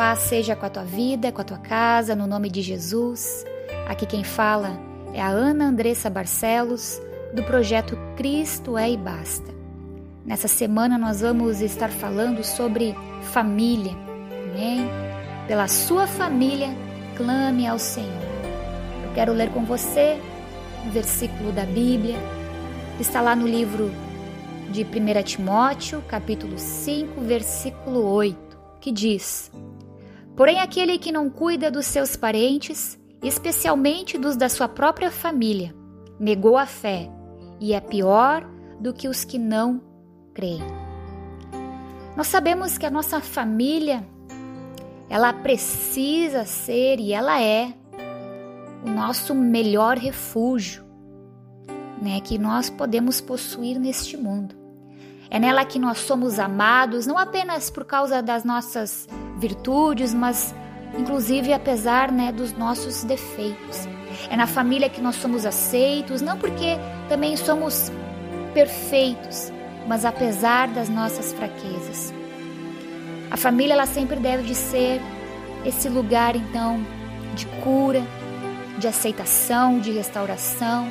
paz seja com a tua vida, com a tua casa, no nome de Jesus. Aqui quem fala é a Ana Andressa Barcelos, do projeto Cristo é e Basta. Nessa semana nós vamos estar falando sobre família. Amém? Pela sua família, clame ao Senhor. Eu quero ler com você um versículo da Bíblia. Está lá no livro de 1 Timóteo, capítulo 5, versículo 8, que diz: Porém, aquele que não cuida dos seus parentes, especialmente dos da sua própria família, negou a fé e é pior do que os que não creem. Nós sabemos que a nossa família ela precisa ser e ela é o nosso melhor refúgio, né, que nós podemos possuir neste mundo. É nela que nós somos amados, não apenas por causa das nossas virtudes, mas inclusive apesar né, dos nossos defeitos. É na família que nós somos aceitos, não porque também somos perfeitos, mas apesar das nossas fraquezas. A família ela sempre deve de ser esse lugar então de cura, de aceitação, de restauração.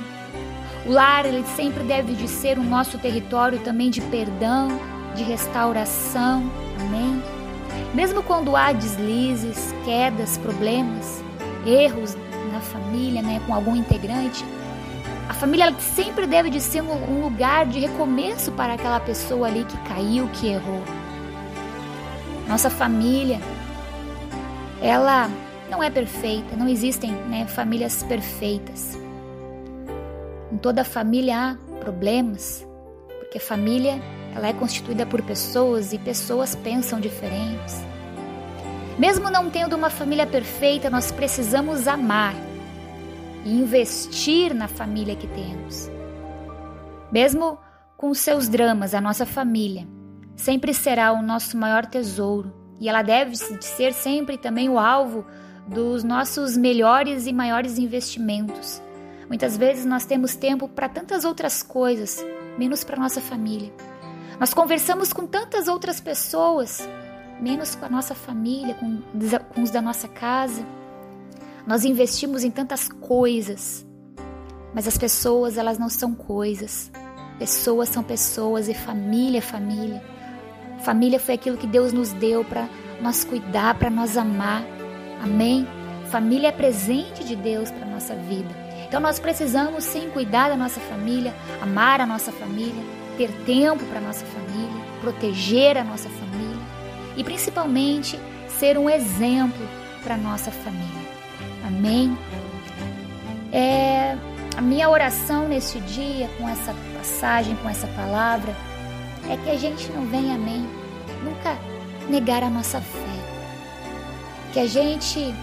O lar ele sempre deve de ser o nosso território também de perdão, de restauração. Amém. Mesmo quando há deslizes, quedas, problemas, erros na família, né, com algum integrante, a família sempre deve de ser um lugar de recomeço para aquela pessoa ali que caiu, que errou. Nossa família, ela não é perfeita, não existem né, famílias perfeitas. Em toda família há problemas, porque família ela é constituída por pessoas e pessoas pensam diferentes. Mesmo não tendo uma família perfeita, nós precisamos amar e investir na família que temos. Mesmo com seus dramas, a nossa família sempre será o nosso maior tesouro e ela deve ser sempre também o alvo dos nossos melhores e maiores investimentos. Muitas vezes nós temos tempo para tantas outras coisas, menos para nossa família. Nós conversamos com tantas outras pessoas, menos com a nossa família, com, com os da nossa casa. Nós investimos em tantas coisas, mas as pessoas, elas não são coisas. Pessoas são pessoas e família é família. Família foi aquilo que Deus nos deu para nós cuidar, para nós amar. Amém? Família é presente de Deus para nossa vida. Então nós precisamos sim cuidar da nossa família, amar a nossa família, ter tempo para nossa família, proteger a nossa família e principalmente ser um exemplo para nossa família. Amém? É, a minha oração neste dia, com essa passagem, com essa palavra, é que a gente não venha, amém, nunca negar a nossa fé. Que a gente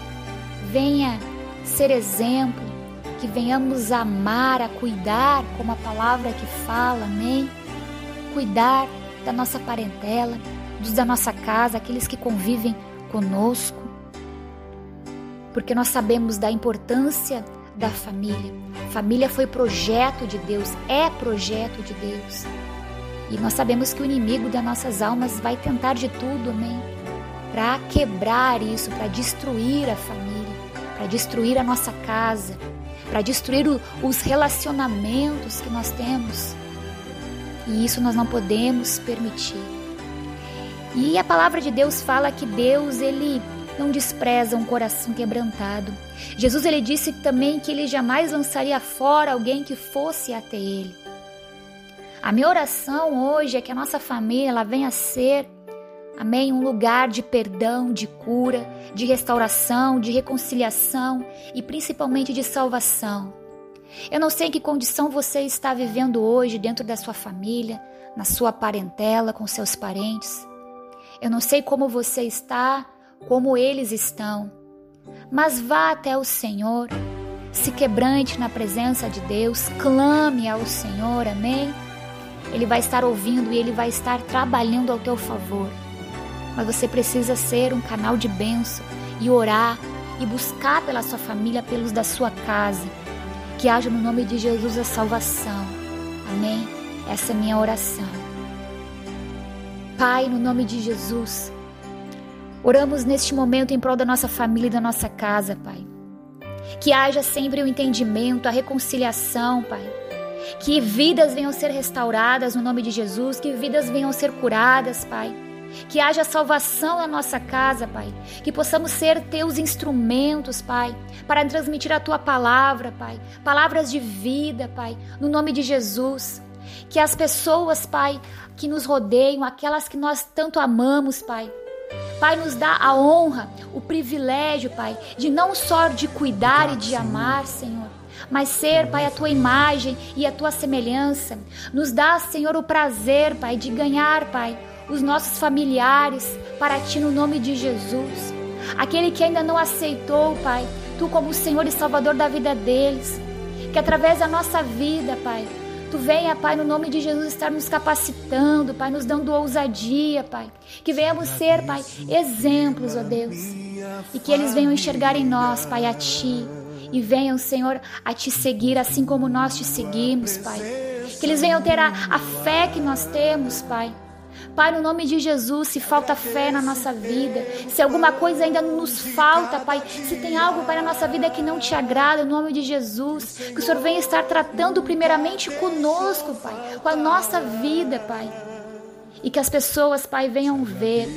venha ser exemplo, que venhamos amar, a cuidar, como a palavra que fala, amém? Cuidar da nossa parentela, dos da nossa casa, aqueles que convivem conosco. Porque nós sabemos da importância da família. Família foi projeto de Deus, é projeto de Deus. E nós sabemos que o inimigo das nossas almas vai tentar de tudo, amém? Para quebrar isso, para destruir a família, para destruir a nossa casa, para destruir o, os relacionamentos que nós temos. E isso nós não podemos permitir. E a palavra de Deus fala que Deus, ele não despreza um coração quebrantado. Jesus ele disse também que ele jamais lançaria fora alguém que fosse até ele. A minha oração hoje é que a nossa família ela venha a ser, amém, um lugar de perdão, de cura, de restauração, de reconciliação e principalmente de salvação. Eu não sei em que condição você está vivendo hoje dentro da sua família, na sua parentela, com seus parentes. Eu não sei como você está, como eles estão, mas vá até o Senhor, se quebrante na presença de Deus, clame ao Senhor, amém? Ele vai estar ouvindo e ele vai estar trabalhando ao teu favor. Mas você precisa ser um canal de bênção e orar e buscar pela sua família, pelos da sua casa. Que haja no nome de Jesus a salvação. Amém? Essa é minha oração. Pai, no nome de Jesus, Oramos neste momento em prol da nossa família e da nossa casa, Pai. Que haja sempre o entendimento, a reconciliação, Pai. Que vidas venham ser restauradas no nome de Jesus, que vidas venham ser curadas, Pai. Que haja salvação na nossa casa, Pai. Que possamos ser teus instrumentos, Pai, para transmitir a tua palavra, Pai. Palavras de vida, Pai, no nome de Jesus. Que as pessoas, Pai, que nos rodeiam, aquelas que nós tanto amamos, Pai, Pai, nos dá a honra, o privilégio, Pai, de não só de cuidar e de amar, Senhor, mas ser, Pai, a tua imagem e a tua semelhança. Nos dá, Senhor, o prazer, Pai, de ganhar, Pai, os nossos familiares para ti no nome de Jesus. Aquele que ainda não aceitou, Pai, tu como o Senhor e Salvador da vida deles, que através da nossa vida, Pai, Tu venha, Pai, no nome de Jesus, estar nos capacitando, Pai, nos dando ousadia, Pai. Que venhamos ser, Pai, exemplos, ó Deus. E que eles venham enxergar em nós, Pai, a Ti. E venham, Senhor, a Te seguir assim como nós te seguimos, Pai. Que eles venham ter a, a fé que nós temos, Pai. Pai, no nome de Jesus, se falta fé na nossa vida, se alguma coisa ainda nos falta, Pai, se tem algo, Pai, na nossa vida que não te agrada, no nome de Jesus, que o Senhor venha estar tratando primeiramente conosco, Pai, com a nossa vida, Pai. E que as pessoas, Pai, venham ver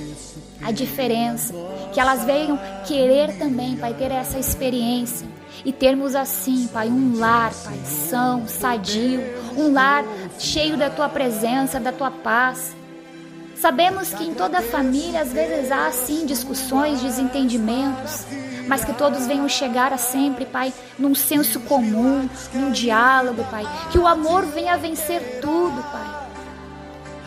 a diferença, que elas venham querer também, Pai, ter essa experiência e termos assim, Pai, um lar, Pai, são, sadio, um lar cheio da tua presença, da tua paz. Sabemos que em toda família às vezes há sim discussões, desentendimentos, mas que todos venham chegar a sempre, Pai, num senso comum, num diálogo, Pai. Que o amor venha vencer tudo, Pai.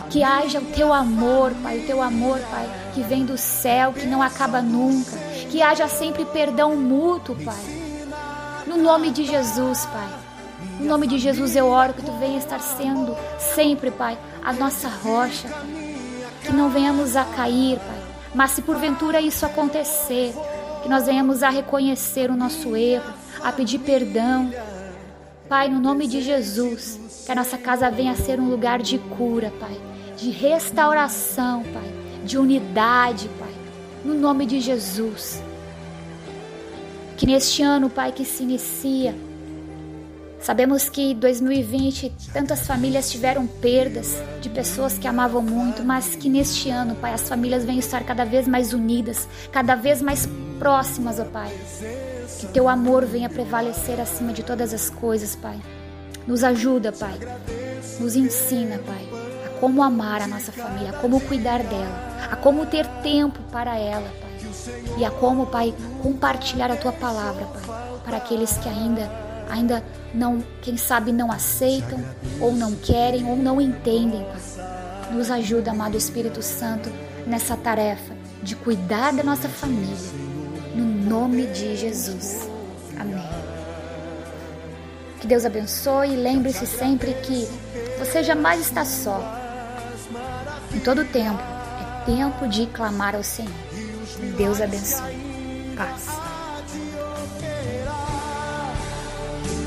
Que haja o teu amor, Pai, o teu amor, Pai, que vem do céu, que não acaba nunca. Que haja sempre perdão mútuo, Pai. No nome de Jesus, Pai. No nome de Jesus eu oro que tu venha estar sendo sempre, Pai, a nossa rocha que não venhamos a cair, Pai. Mas se porventura isso acontecer, que nós venhamos a reconhecer o nosso erro, a pedir perdão. Pai, no nome de Jesus, que a nossa casa venha a ser um lugar de cura, Pai, de restauração, Pai, de unidade, Pai, no nome de Jesus. Que neste ano, Pai, que se inicia, Sabemos que 2020 tantas famílias tiveram perdas de pessoas que amavam muito, mas que neste ano, Pai, as famílias venham estar cada vez mais unidas, cada vez mais próximas, ó Pai. Que teu amor venha prevalecer acima de todas as coisas, Pai. Nos ajuda, Pai. Nos ensina, Pai, a como amar a nossa família, a como cuidar dela, a como ter tempo para ela, Pai. E a como, Pai, compartilhar a tua palavra, Pai, para aqueles que ainda ainda não, quem sabe, não aceitam, ou não querem, ou não entendem. Nos ajuda, amado Espírito Santo, nessa tarefa de cuidar da nossa família, no nome de Jesus. Amém. Que Deus abençoe e lembre-se sempre que você jamais está só. Em todo tempo, é tempo de clamar ao Senhor. Deus abençoe. Paz.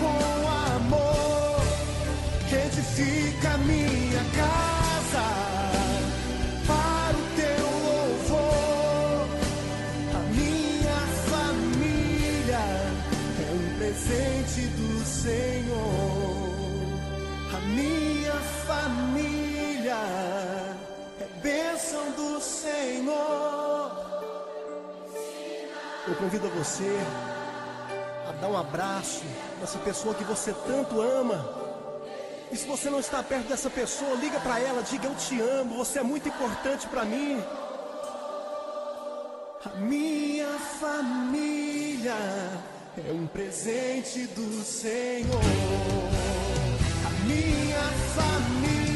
com amor que edifica minha casa para o teu louvor. A minha família é um presente do Senhor. A minha família é bênção do Senhor. Eu convido você dá um abraço nessa pessoa que você tanto ama. E se você não está perto dessa pessoa, liga para ela, diga eu te amo, você é muito importante para mim. A minha família é um presente do Senhor. A minha família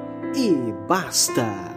e basta.